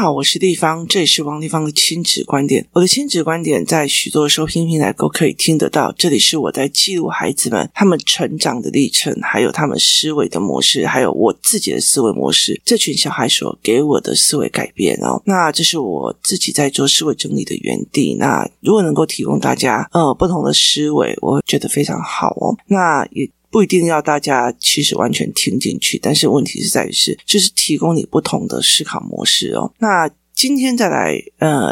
好，我是丽芳，这里是王立芳的亲子观点。我的亲子观点在许多收听平台都可以听得到。这里是我在记录孩子们他们成长的历程，还有他们思维的模式，还有我自己的思维模式。这群小孩所给我的思维改变哦，那这是我自己在做思维整理的园地。那如果能够提供大家呃不同的思维，我会觉得非常好哦。那也。不一定要大家其实完全听进去，但是问题是在于是，就是提供你不同的思考模式哦。那今天再来，呃，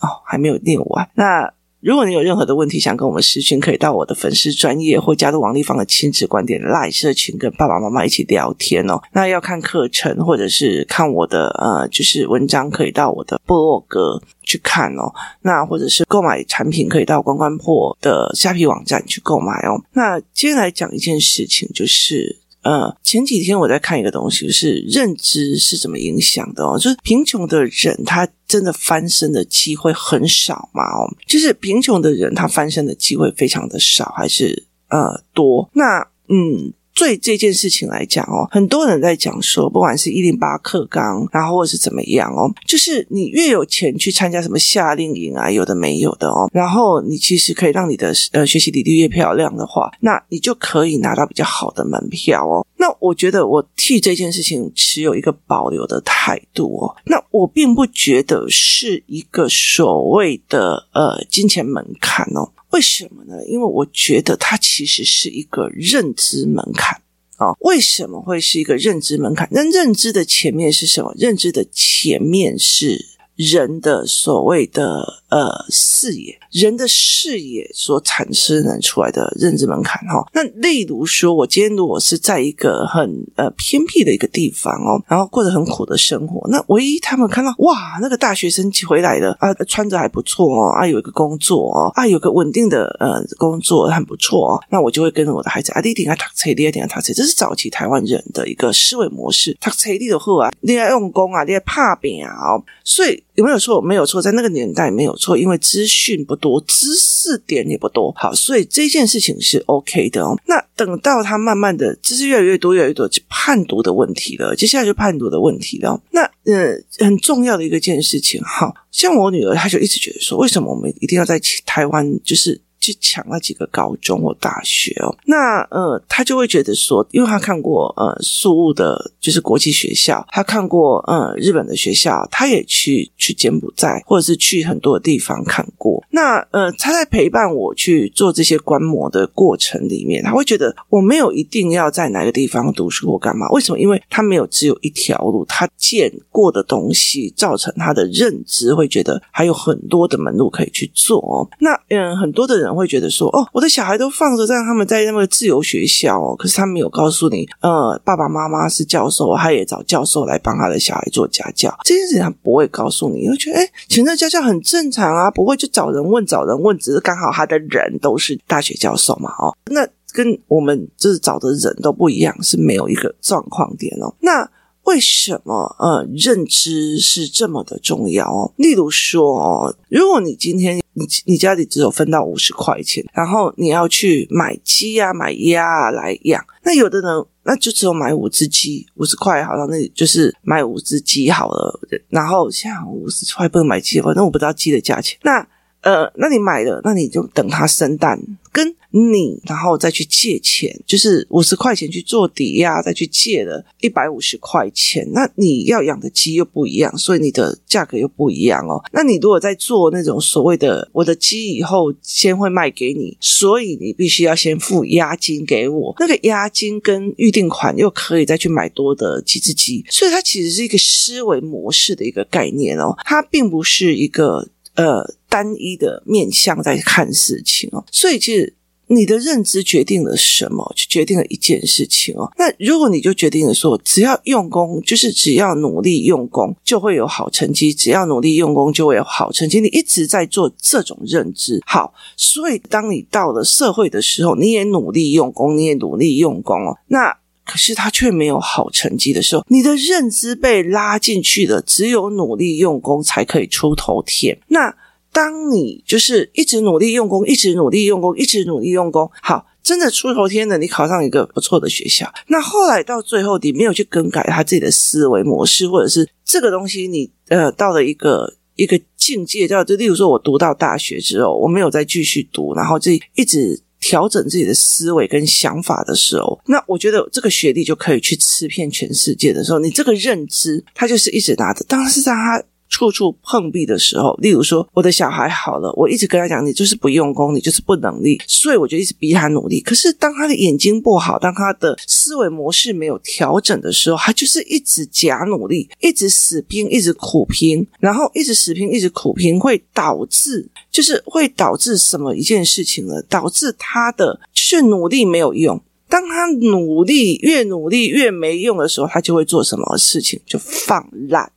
哦，还没有念完。那如果你有任何的问题想跟我们私讯，可以到我的粉丝专业或加入王丽芳的亲子观点赖社群，跟爸爸妈妈一起聊天哦。那要看课程或者是看我的呃，就是文章，可以到我的部落格。去看哦，那或者是购买产品，可以到关关破的虾皮网站去购买哦。那接下来讲一件事情，就是呃，前几天我在看一个东西，就是认知是怎么影响的哦。就是贫穷的人，他真的翻身的机会很少嘛？哦，就是贫穷的人，他翻身的机会非常的少，还是呃多？那嗯。对这件事情来讲哦，很多人在讲说，不管是一零八课纲，然后或是怎么样哦，就是你越有钱去参加什么夏令营啊，有的没有的哦，然后你其实可以让你的呃学习履历越漂亮的话，那你就可以拿到比较好的门票哦。那我觉得我替这件事情持有一个保留的态度哦。那我并不觉得是一个所谓的呃金钱门槛哦。为什么呢？因为我觉得它其实是一个认知门槛啊、为什么会是一个认知门槛？那认知的前面是什么？认知的前面是人的所谓的。呃，视野，人的视野所产生出来的认知门槛哈。那例如说，我今天如果是在一个很呃偏僻的一个地方哦，然后过着很苦的生活，那唯一他们看到哇，那个大学生回来了啊，穿着还不错哦，啊，有一个工作哦，啊，有个稳定的呃工作很不错哦，那我就会跟着我的孩子啊，你一定要读书，你一定要读书，这是早期台湾人的一个思维模式，读书你就好啊，你要用功啊，你要打拼啊，哦，所以有没有错？没有错，在那个年代没有。错，因为资讯不多，知识点也不多，好，所以这件事情是 OK 的哦。那等到他慢慢的知识越来越多，越来越多，就判读的问题了。接下来就判读的问题了。那呃，很重要的一个件事情，哈，像我女儿，她就一直觉得说，为什么我们一定要在台湾，就是。去抢那几个高中或大学哦，那呃，他就会觉得说，因为他看过呃宿雾的，就是国际学校，他看过呃日本的学校，他也去去柬埔寨或者是去很多地方看过。那呃，他在陪伴我去做这些观摩的过程里面，他会觉得我没有一定要在哪个地方读书或干嘛？为什么？因为他没有只有一条路，他见过的东西造成他的认知，会觉得还有很多的门路可以去做哦。那嗯、很多的人。会觉得说哦，我的小孩都放着，让他们在那个自由学校哦，可是他没有告诉你，呃，爸爸妈妈是教授，他也找教授来帮他的小孩做家教，这件事情他不会告诉你，因为觉得哎，请这家教很正常啊，不会就找人问找人问，只是刚好他的人都是大学教授嘛，哦，那跟我们就是找的人都不一样，是没有一个状况点哦，那。为什么呃认知是这么的重要哦？例如说哦，如果你今天你你家里只有分到五十块钱，然后你要去买鸡啊买鸭啊来养，那有的人那就只有买五只鸡，五十块好像那就是买五只鸡好了。然后像五十块不能买鸡，反正我不知道鸡的价钱。那呃，那你买了，那你就等它生蛋，跟你然后再去借钱，就是五十块钱去做抵押，再去借了一百五十块钱，那你要养的鸡又不一样，所以你的价格又不一样哦。那你如果在做那种所谓的我的鸡以后先会卖给你，所以你必须要先付押金给我，那个押金跟预定款又可以再去买多的几只鸡，所以它其实是一个思维模式的一个概念哦，它并不是一个。呃，单一的面向在看事情哦，所以其实你的认知决定了什么，就决定了一件事情哦。那如果你就决定了说，只要用功，就是只要努力用功，就会有好成绩；只要努力用功，就会有好成绩。你一直在做这种认知，好，所以当你到了社会的时候，你也努力用功，你也努力用功哦。那可是他却没有好成绩的时候，你的认知被拉进去了。只有努力用功才可以出头天。那当你就是一直努力用功，一直努力用功，一直努力用功，好，真的出头天的，你考上一个不错的学校。那后来到最后，你没有去更改他自己的思维模式，或者是这个东西你，呃到了一个一个境界，叫就例如说，我读到大学之后，我没有再继续读，然后自己一直调整自己的思维跟想法的时候，那我觉得这个学历就可以去吃遍全世界的时候，你这个认知，他就是一直拿着，当然是让他。处处碰壁的时候，例如说我的小孩好了，我一直跟他讲，你就是不用功，你就是不能力，所以我就一直逼他努力。可是当他的眼睛不好，当他的思维模式没有调整的时候，他就是一直假努力，一直死拼，一直苦拼，然后一直死拼，一直苦拼，会导致就是会导致什么一件事情呢？导致他的就是努力没有用。当他努力越努力越没用的时候，他就会做什么事情？就放烂。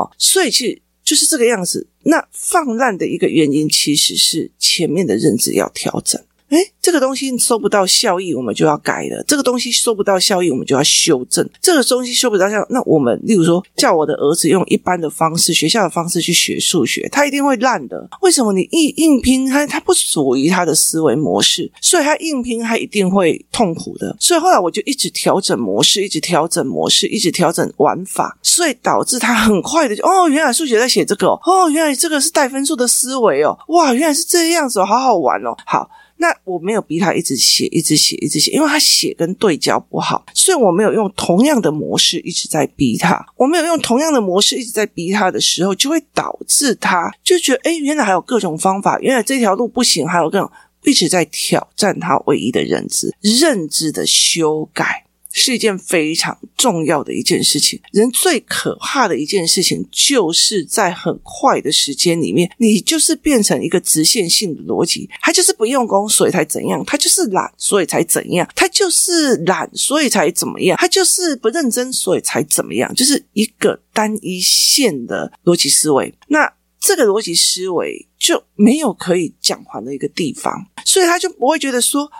哦，所以其实就是这个样子。那放烂的一个原因，其实是前面的认知要调整。诶，这个东西收不到效益，我们就要改了；这个东西收不到效益，我们就要修正。这个东西收不到效，那我们例如说，叫我的儿子用一般的方式、学校的方式去学数学，他一定会烂的。为什么？你硬硬拼，他他不属于他的思维模式，所以他硬拼，他一定会痛苦的。所以后来我就一直调整模式，一直调整模式，一直调整玩法，所以导致他很快的就哦，原来数学在写这个哦，哦，原来这个是带分数的思维哦，哇，原来是这样子哦，好好玩哦，好。那我没有逼他一直写，一直写，一直写，因为他写跟对焦不好，所以我没有用同样的模式一直在逼他。我没有用同样的模式一直在逼他的时候，就会导致他就觉得，哎，原来还有各种方法，原来这条路不行，还有各种一直在挑战他唯一的认知，认知的修改。是一件非常重要的一件事情。人最可怕的一件事情，就是在很快的时间里面，你就是变成一个直线性的逻辑。他就是不用功，所以才怎样；他就是懒，所以才怎样；他就是懒，所以才怎么样；他就是不认真，所以才怎么样。就是一个单一线的逻辑思维。那这个逻辑思维就没有可以讲还的一个地方，所以他就不会觉得说。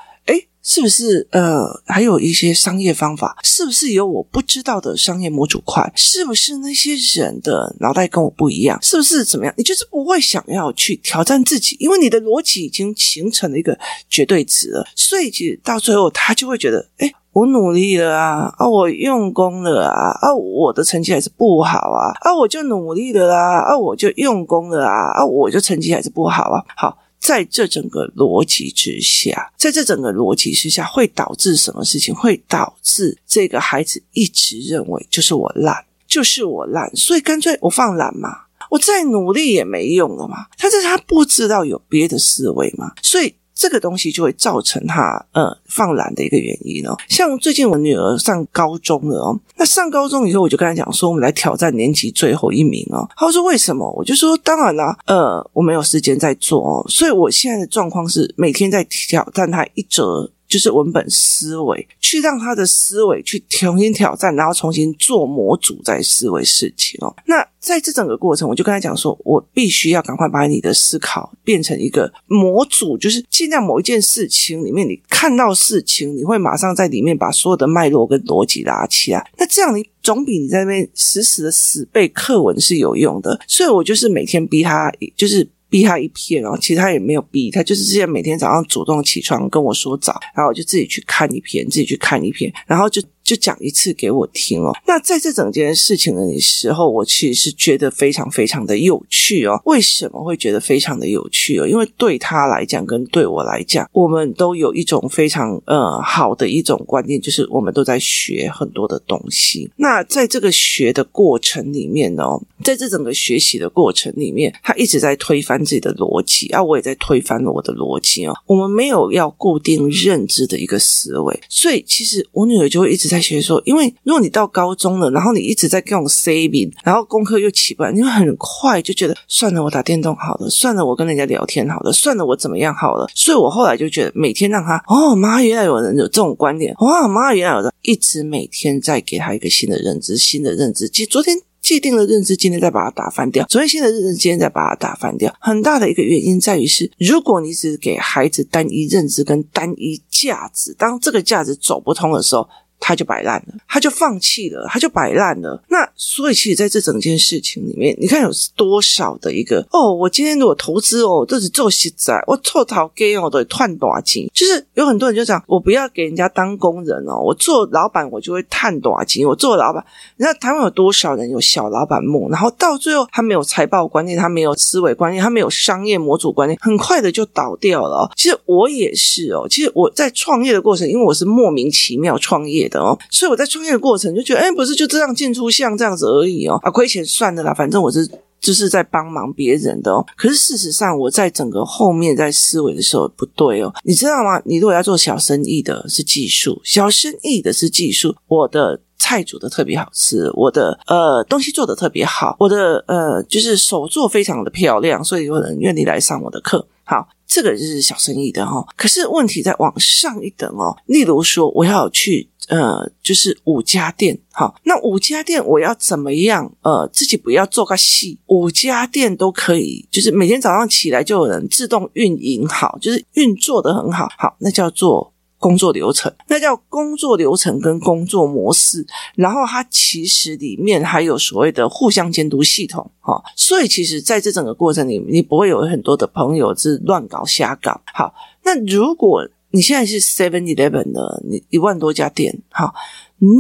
是不是呃，还有一些商业方法？是不是有我不知道的商业模组块？是不是那些人的脑袋跟我不一样？是不是怎么样？你就是不会想要去挑战自己，因为你的逻辑已经形成了一个绝对值了。所以，其实到最后，他就会觉得：哎，我努力了啊，啊，我用功了啊，啊，我的成绩还是不好啊，啊，我就努力了啊，啊，我就用功了啊，啊，我就成绩还是不好啊，好。在这整个逻辑之下，在这整个逻辑之下，会导致什么事情？会导致这个孩子一直认为就是我烂，就是我烂，所以干脆我放懒嘛，我再努力也没用了嘛。他这是他不知道有别的思维嘛，所以。这个东西就会造成他呃放懒的一个原因哦。像最近我女儿上高中了哦，那上高中以后我就跟她讲说，我们来挑战年级最后一名哦。她说为什么？我就说当然啦，呃，我没有时间在做哦，所以我现在的状况是每天在挑战她一折。就是文本思维，去让他的思维去重新挑战，然后重新做模组再思维事情哦。那在这整个过程，我就跟他讲说，我必须要赶快把你的思考变成一个模组，就是尽量某一件事情里面，你看到事情，你会马上在里面把所有的脉络跟逻辑拉起来。那这样你总比你在那边死死的死背课文是有用的。所以我就是每天逼他，就是。逼他一片，然后其实他也没有逼，他就是之前每天早上主动起床跟我说早，然后我就自己去看一篇，自己去看一篇，然后就。就讲一次给我听哦。那在这整件事情的时候，我其实是觉得非常非常的有趣哦。为什么会觉得非常的有趣哦？因为对他来讲，跟对我来讲，我们都有一种非常呃好的一种观念，就是我们都在学很多的东西。那在这个学的过程里面哦，在这整个学习的过程里面，他一直在推翻自己的逻辑啊，我也在推翻了我的逻辑哦。我们没有要固定认知的一个思维，所以其实我女儿就会一直在。学说，因为如果你到高中了，然后你一直在跟我 saving，然后功课又起不来，你会很快就觉得算了，我打电动好了，算了，我跟人家聊天好了，算了，我怎么样好了。所以我后来就觉得，每天让他哦，妈，原来有人有这种观点，哇，妈，原来有人一直每天在给他一个新的认知，新的认知。其实昨天既定的认知，今天再把它打翻掉；昨天新的认知，今天再把它打翻掉。很大的一个原因在于是，如果你只给孩子单一认知跟单一价值，当这个价值走不通的时候。他就摆烂了，他就放弃了，他就摆烂了。那所以，其实在这整件事情里面，你看有多少的一个哦，我今天如果投资哦，这是做实在，我凑头给哦，都赚大钱。就是有很多人就讲，我不要给人家当工人哦，我做老板我就会赚大钱。我做老板，你知道台湾有多少人有小老板梦，然后到最后他没有财报观念，他没有思维观念，他没有商业模组观念，很快的就倒掉了。其实我也是哦，其实我在创业的过程，因为我是莫名其妙创业的哦，所以我在创业的过程就觉得，哎，不是就这样进出项这样子而已哦，啊，亏钱算的啦，反正我是就是在帮忙别人的哦。可是事实上，我在整个后面在思维的时候不对哦，你知道吗？你如果要做小生意的是技术，小生意的是技术，我的菜煮的特别好吃，我的呃东西做的特别好，我的呃就是手做非常的漂亮，所以有人愿意来上我的课。好。这个就是小生意的哈，可是问题再往上一等哦。例如说，我要去呃，就是五家店，好，那五家店我要怎么样？呃，自己不要做个戏，五家店都可以，就是每天早上起来就有人自动运营好，就是运作得很好，好，那叫做。工作流程，那叫工作流程跟工作模式，然后它其实里面还有所谓的互相监督系统，哈，所以其实在这整个过程里面，你不会有很多的朋友是乱搞瞎搞。好，那如果你现在是 Seven Eleven 的，你一万多家店，哈，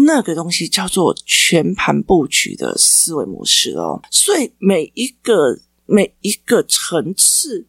那个东西叫做全盘布局的思维模式哦，所以每一个每一个层次。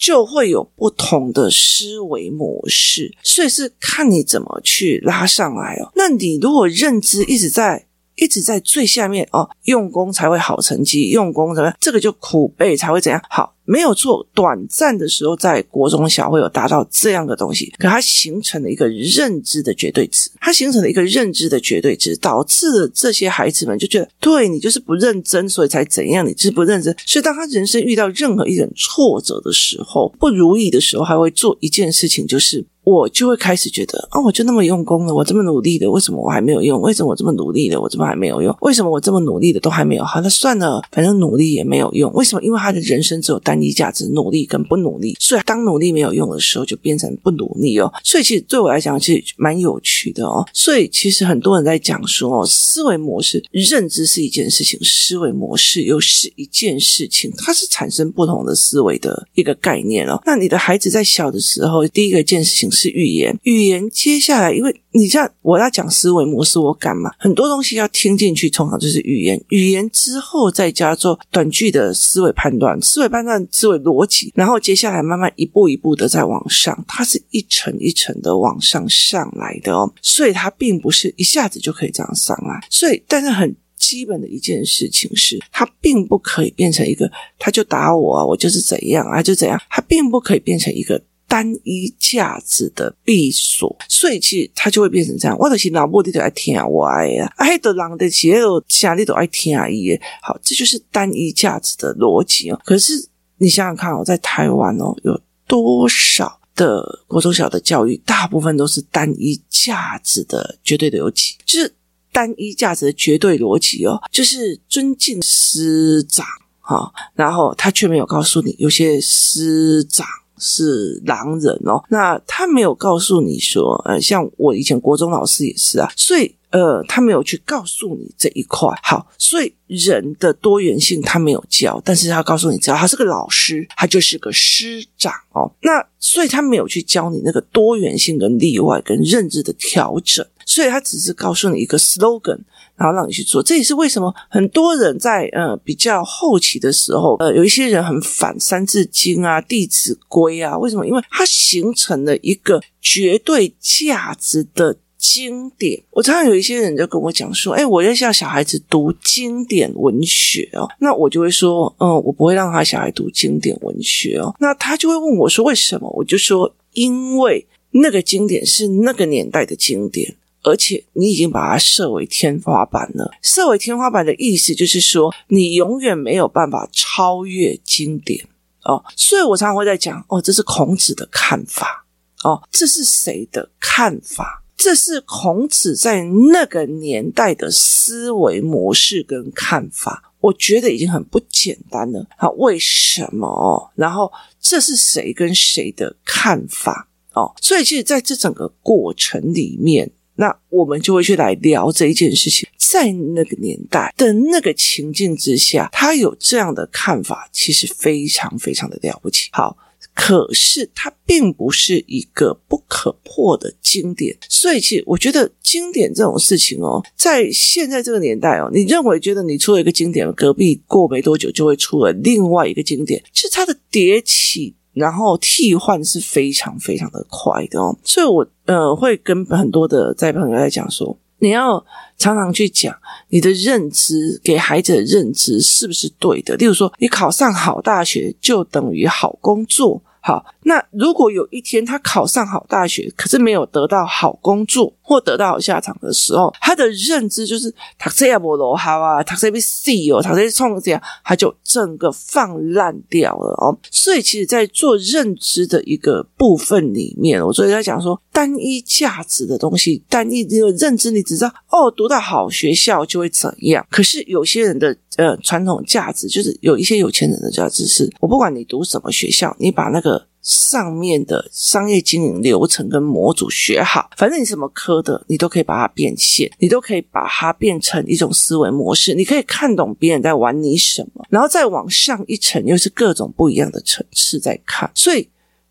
就会有不同的思维模式，所以是看你怎么去拉上来哦。那你如果认知一直在一直在最下面哦，用功才会好成绩，用功怎么样？这个就苦背才会怎样好。没有错，短暂的时候在国中小会有达到这样的东西，可它形成了一个认知的绝对值，它形成了一个认知的绝对值，导致了这些孩子们就觉得，对你就是不认真，所以才怎样，你就是不认真。所以当他人生遇到任何一点挫折的时候，不如意的时候，还会做一件事情，就是。我就会开始觉得啊、哦，我就那么用功了，我这么努力的，为什么我还没有用？为什么我这么努力的，我怎么还没有用？为什么我这么努力的都还没有？好，那算了，反正努力也没有用。为什么？因为他的人生只有单你价值，努力跟不努力。所以当努力没有用的时候，就变成不努力哦。所以其实对我来讲，其实蛮有趣的哦。所以其实很多人在讲说哦，思维模式、认知是一件事情，思维模式又是一件事情，它是产生不同的思维的一个概念哦。那你的孩子在小的时候，第一个一件事情。是语言，语言接下来，因为你像我要讲思维模式，我干嘛？很多东西要听进去，通常就是语言，语言之后再加做短句的思维判断，思维判断，思维逻辑，然后接下来慢慢一步一步的再往上，它是一层一层的往上上来的哦，所以它并不是一下子就可以这样上来，所以但是很基本的一件事情是，它并不可以变成一个，他就打我啊，我就是怎样啊，就怎样，它并不可以变成一个。单一价值的闭锁，所以其实它就会变成这样。我的是脑部里头爱听我爱呀，爱的人的其实家里都爱听啊伊。好，这就是单一价值的逻辑哦。可是你想想看哦，在台湾哦，有多少的国中小的教育，大部分都是单一价值的绝对的逻辑，就是单一价值的绝对逻辑哦，就是尊敬师长哈，然后他却没有告诉你，有些师长。是狼人哦，那他没有告诉你说，呃，像我以前国中老师也是啊，所以呃，他没有去告诉你这一块。好，所以人的多元性他没有教，但是他告诉你，只要他是个老师，他就是个师长哦。那所以他没有去教你那个多元性跟例外跟认知的调整，所以他只是告诉你一个 slogan。然后让你去做，这也是为什么很多人在呃比较后期的时候，呃有一些人很反《三字经》啊、《弟子规》啊。为什么？因为它形成了一个绝对价值的经典。我常常有一些人就跟我讲说：“哎，我要叫小孩子读经典文学哦。”那我就会说：“嗯，我不会让他小孩读经典文学哦。”那他就会问我说：“为什么？”我就说：“因为那个经典是那个年代的经典。”而且你已经把它设为天花板了。设为天花板的意思就是说，你永远没有办法超越经典哦。所以我常常会在讲哦，这是孔子的看法哦，这是谁的看法？这是孔子在那个年代的思维模式跟看法。我觉得已经很不简单了。好，为什么？然后这是谁跟谁的看法哦？所以其实在这整个过程里面。那我们就会去来聊这一件事情。在那个年代的那个情境之下，他有这样的看法，其实非常非常的了不起。好。可是它并不是一个不可破的经典，所以其实我觉得经典这种事情哦，在现在这个年代哦，你认为觉得你出了一个经典，隔壁过没多久就会出了另外一个经典，其实它的迭起然后替换是非常非常的快的哦，所以我呃会跟很多的在朋友在讲说。你要常常去讲你的认知，给孩子的认知是不是对的？例如说，你考上好大学就等于好工作。好，那如果有一天他考上好大学，可是没有得到好工作或得到好下场的时候，他的认知就是他这样不罗好啊，他这边 C 哦，他这创这样，他就整个放烂掉了哦。所以，其实，在做认知的一个部分里面，我所以在讲说，单一价值的东西，单一这个认知，你只知道哦，读到好学校就会怎样。可是有些人的呃传统价值，就是有一些有钱人的价值是，我不管你读什么学校，你把那个。上面的商业经营流程跟模组学好，反正你什么科的，你都可以把它变现，你都可以把它变成一种思维模式。你可以看懂别人在玩你什么，然后再往上一层，又是各种不一样的层次在看。所以，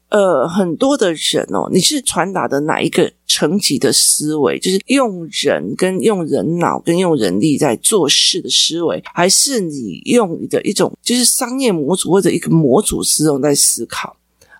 呃，很多的人哦，你是传达的哪一个层级的思维？就是用人跟用人脑跟用人力在做事的思维，还是你用你的一种就是商业模组或者一个模组思维在思考？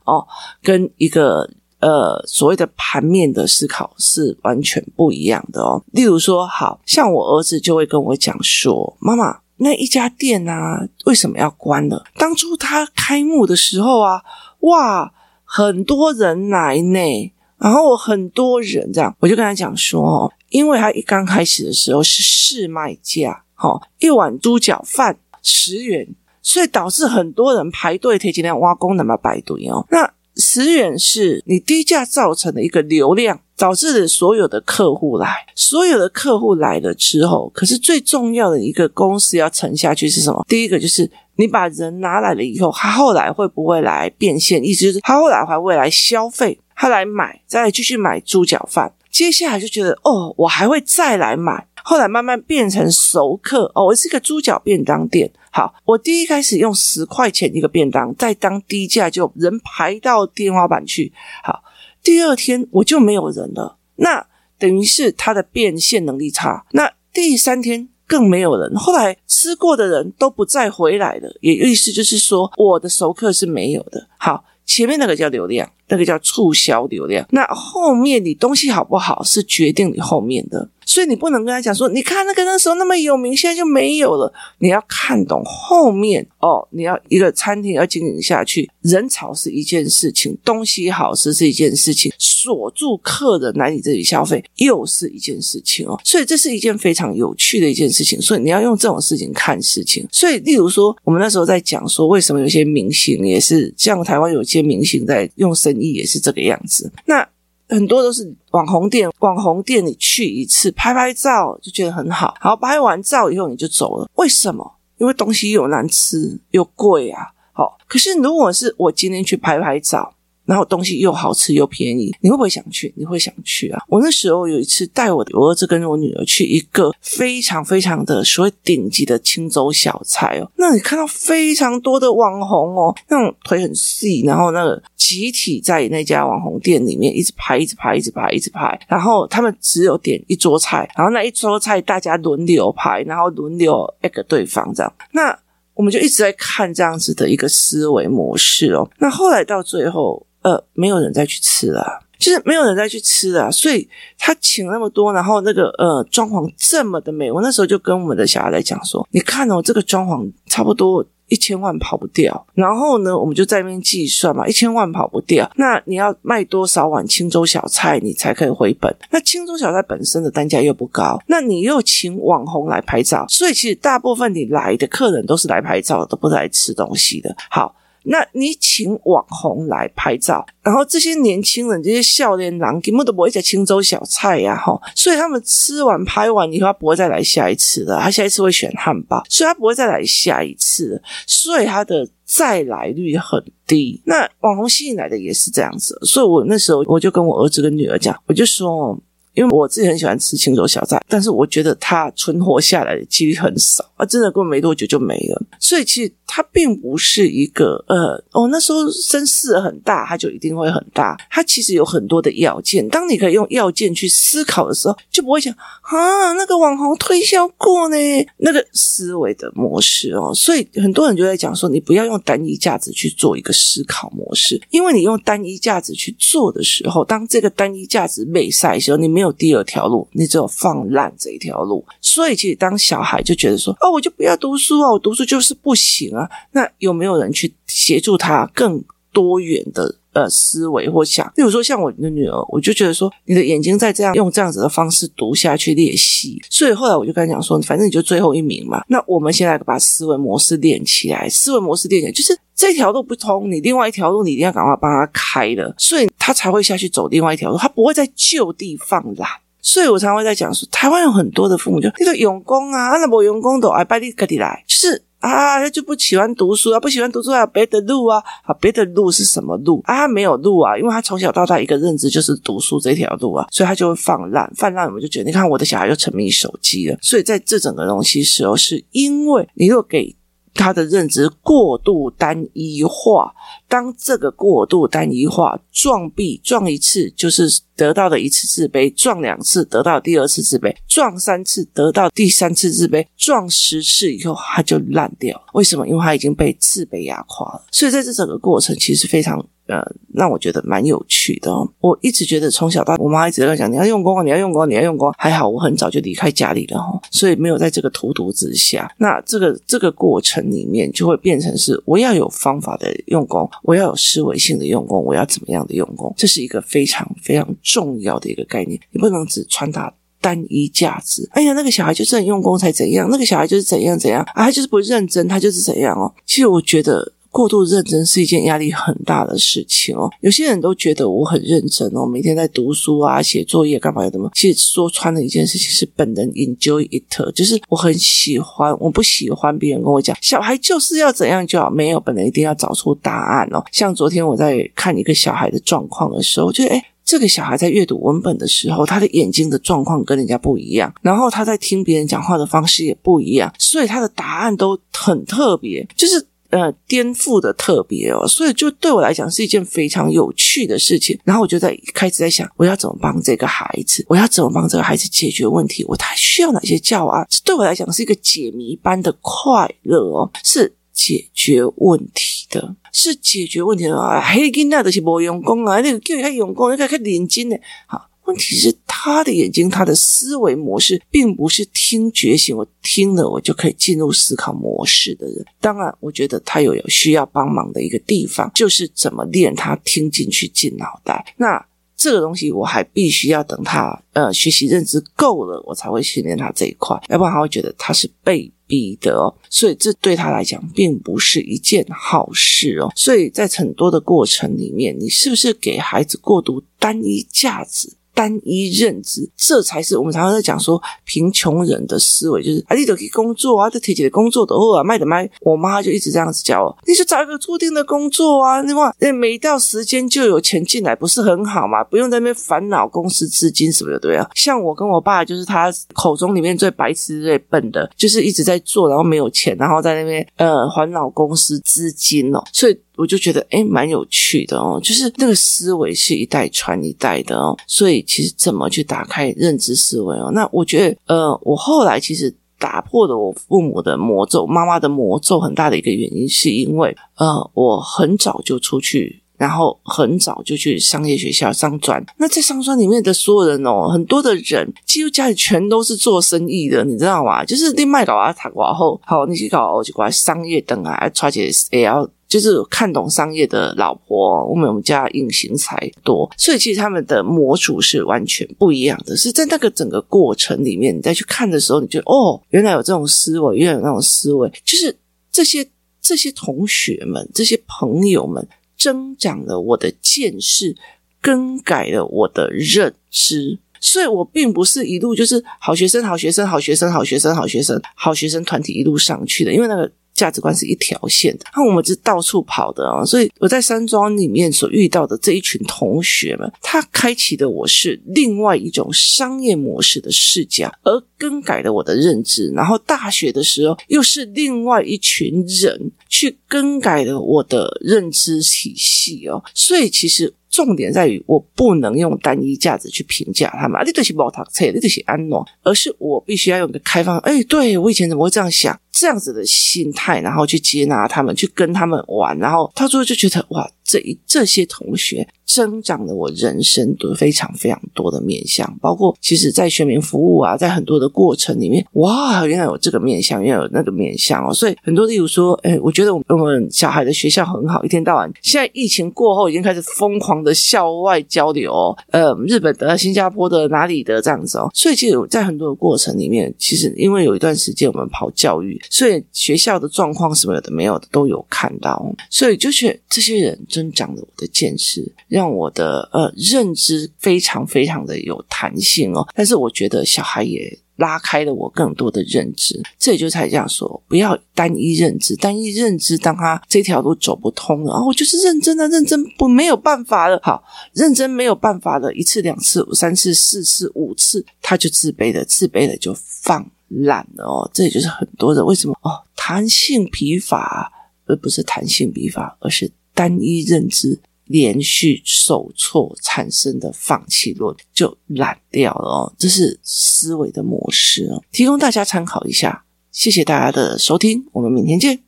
哦，跟一个呃所谓的盘面的思考是完全不一样的哦。例如说，好像我儿子就会跟我讲说：“妈妈，那一家店啊，为什么要关了？当初他开幕的时候啊，哇，很多人来呢，然后很多人这样。”我就跟他讲说：“哦，因为他一刚开始的时候是市卖价，哦，一碗猪脚饭十元。”所以导致很多人排队，提前量挖工那么排队哦。那十元是你低价造成的一个流量，导致了所有的客户来，所有的客户来了之后，可是最重要的一个公司要沉下去是什么？第一个就是你把人拿来了以后，他后来会不会来变现？意思就是他后来还会来消费，他来买，再来继续买猪脚饭，接下来就觉得哦，我还会再来买。后来慢慢变成熟客哦，我是一个猪脚便当店。好，我第一开始用十块钱一个便当，再当低价就人排到天花板去。好，第二天我就没有人了，那等于是他的变现能力差。那第三天更没有人，后来吃过的人都不再回来了，也意思就是说我的熟客是没有的。好，前面那个叫流量，那个叫促销流量，那后面你东西好不好是决定你后面的。所以你不能跟他讲说，你看那个那时候那么有名，现在就没有了。你要看懂后面哦，你要一个餐厅要经营下去，人潮是一件事情，东西好吃是一件事情，锁住客人来你这里消费又是一件事情哦。所以这是一件非常有趣的一件事情。所以你要用这种事情看事情。所以，例如说，我们那时候在讲说，为什么有些明星也是像台湾有些明星在用生也是这个样子。那很多都是网红店，网红店你去一次拍拍照就觉得很好，好，拍完照以后你就走了，为什么？因为东西又难吃又贵啊。好，可是如果是我今天去拍拍照。然后东西又好吃又便宜，你会不会想去？你会想去啊！我那时候有一次带我的儿子跟我女儿去一个非常非常的所谓顶级的青州小菜哦，那你看到非常多的网红哦，那种腿很细，然后那个集体在那家网红店里面一直排，一直排，一直排，一直排，然后他们只有点一桌菜，然后那一桌菜大家轮流排，然后轮流艾个对方这样，那我们就一直在看这样子的一个思维模式哦，那后来到最后。呃，没有人再去吃了，就是没有人再去吃了，所以他请那么多，然后那个呃装潢这么的美，我那时候就跟我们的小孩来讲说，你看哦，这个装潢差不多一千万跑不掉，然后呢，我们就在那边计算嘛，一千万跑不掉，那你要卖多少碗清粥小菜，你才可以回本？那清粥小菜本身的单价又不高，那你又请网红来拍照，所以其实大部分你来的客人都是来拍照，都不是来吃东西的。好。那你请网红来拍照，然后这些年轻人、这些笑脸郎根本都不会在青州小菜呀，哈，所以他们吃完拍完以后，他不会再来下一次了。他下一次会选汉堡，所以他不会再来下一次，所以他的再来率很低。那网红吸引来的也是这样子，所以我那时候我就跟我儿子跟女儿讲，我就说。因为我自己很喜欢吃清粥小菜，但是我觉得它存活下来的几率很少啊，真的过没多久就没了。所以其实它并不是一个呃哦，那时候声势很大，它就一定会很大。它其实有很多的要件，当你可以用要件去思考的时候，就不会想啊那个网红推销过呢那个思维的模式哦。所以很多人就在讲说，你不要用单一价值去做一个思考模式，因为你用单一价值去做的时候，当这个单一价值被晒的时候，你没有第二条路，你只有放烂这一条路。所以其实当小孩就觉得说，哦，我就不要读书啊，我读书就是不行啊。那有没有人去协助他更多元的呃思维或想？比如说像我的女儿，我就觉得说，你的眼睛在这样用这样子的方式读下去练习。所以后来我就跟他讲说，反正你就最后一名嘛。那我们现在把思维模式练起来，思维模式练起来就是。这条路不通，你另外一条路你一定要赶快帮他开了，所以他才会下去走另外一条路，他不会在就地放懒。所以我常会在讲说，台湾有很多的父母就那个用功啊，那不用功都哎，拜你个地来，就是啊，他就不喜欢读书啊，不喜欢读书还有别的路啊，啊，别的路是什么路啊？没有路啊，因为他从小到大一个认知就是读书这条路啊，所以他就会放烂，放烂我们就觉得，你看我的小孩又沉迷手机了，所以在这整个东西时候，是因为你若给。他的认知过度单一化，当这个过度单一化撞壁撞一次就是得到的一次自卑，撞两次得到第二次自卑，撞三次得到第三次自卑，撞十次以后他就烂掉。为什么？因为他已经被自卑压垮了。所以在这整个过程其实非常。呃，让我觉得蛮有趣的哦。我一直觉得从小到大，我妈一直在讲，你要用功啊，你要用功，你要用功。还好我很早就离开家里了哈，所以没有在这个荼毒之下。那这个这个过程里面，就会变成是我要有方法的用功，我要有思维性的用功，我要怎么样的用功？这是一个非常非常重要的一个概念。你不能只传达单一价值。哎呀，那个小孩就是很用功才怎样，那个小孩就是怎样怎样啊，他就是不认真，他就是怎样哦。其实我觉得。过度认真是一件压力很大的事情哦。有些人都觉得我很认真哦，每天在读书啊、写作业干嘛的嘛。其实说穿了一件事情是本人 enjoy it，就是我很喜欢，我不喜欢别人跟我讲小孩就是要怎样就好，没有本人一定要找出答案哦。像昨天我在看一个小孩的状况的时候，就诶这个小孩在阅读文本的时候，他的眼睛的状况跟人家不一样，然后他在听别人讲话的方式也不一样，所以他的答案都很特别，就是。呃，颠覆的特别哦，所以就对我来讲是一件非常有趣的事情。然后我就在开始在想，我要怎么帮这个孩子？我要怎么帮这个孩子解决问题？我他需要哪些教案？这对我来讲是一个解谜般的快乐哦，是解决问题的，是解决问题的啊！黑金那都是不用功啊，那个叫他用功，那个看眼睛呢，好。问题是他的眼睛，他的思维模式并不是听觉型。我听了，我就可以进入思考模式的人。当然，我觉得他有有需要帮忙的一个地方，就是怎么练他听进去进脑袋。那这个东西我还必须要等他呃学习认知够了，我才会训练他这一块。要不然他会觉得他是被逼的哦。所以这对他来讲并不是一件好事哦。所以在很多的过程里面，你是不是给孩子过度单一价值？单一认知，这才是我们常常在讲说贫穷人的思维，就是啊，你得去工作啊，这体检的工作的话，卖的卖。我妈就一直这样子教我，你就找一个固定的工作啊，你话每到时间就有钱进来，不是很好吗？不用在那边烦恼公司资金什么的，对啊。像我跟我爸，就是他口中里面最白痴、最笨的，就是一直在做，然后没有钱，然后在那边呃烦恼公司资金哦，所以。我就觉得诶蛮有趣的哦，就是那个思维是一代传一代的哦，所以其实怎么去打开认知思维哦？那我觉得，呃，我后来其实打破了我父母的魔咒，妈妈的魔咒很大的一个原因，是因为呃，我很早就出去，然后很早就去商业学校商专。那在商专里面的所有人哦，很多的人几乎家里全都是做生意的，你知道吗？就是你卖搞啊，他过后好，你去搞就过商业等啊，而且也要。就是看懂商业的老婆，我们我们家隐形才多，所以其实他们的模组是完全不一样的。是在那个整个过程里面，你再去看的时候，你就哦，原来有这种思维，原来有那种思维，就是这些这些同学们、这些朋友们增长了我的见识，更改了我的认知。所以我并不是一路就是好学生、好学生、好学生、好学生、好学生、好学生团体一路上去的，因为那个。价值观是一条线的。那我们是到处跑的啊，所以我在山庄里面所遇到的这一群同学们，他开启的我是另外一种商业模式的视角，而更改了我的认知。然后大学的时候，又是另外一群人去更改了我的认知体系哦。所以其实。重点在于，我不能用单一价值去评价他们啊，你这是没读册，你这是安诺，而是我必须要用一个开放，哎，对，我以前怎么会这样想？这样子的心态，然后去接纳他们，去跟他们玩，然后他最后就觉得哇，这一这些同学增长了我人生的非常非常多的面向，包括其实在全民服务啊，在很多的过程里面，哇，原来有这个面向，原来有那个面向哦，所以很多例如说，哎，我觉得我们小孩的学校很好，一天到晚，现在疫情过后已经开始疯狂的校外交流，呃，日本的、新加坡的、哪里的这样子哦，所以其实，在很多的过程里面，其实因为有一段时间我们跑教育。所以学校的状况什么的没有的都有看到，所以就觉得这些人增长了我的见识，让我的呃认知非常非常的有弹性哦。但是我觉得小孩也拉开了我更多的认知，这也就才这样说，不要单一认知，单一认知当他这条路走不通了，然后就是认真的认真不没有办法了，好，认真没有办法了，一次两次三次四次五次，他就自卑了，自卑了就放。懒了哦，这也就是很多人为什么哦，弹性疲乏，而不是弹性疲乏，而是单一认知连续受挫产生的放弃论就懒掉了哦，这是思维的模式哦，提供大家参考一下，谢谢大家的收听，我们明天见。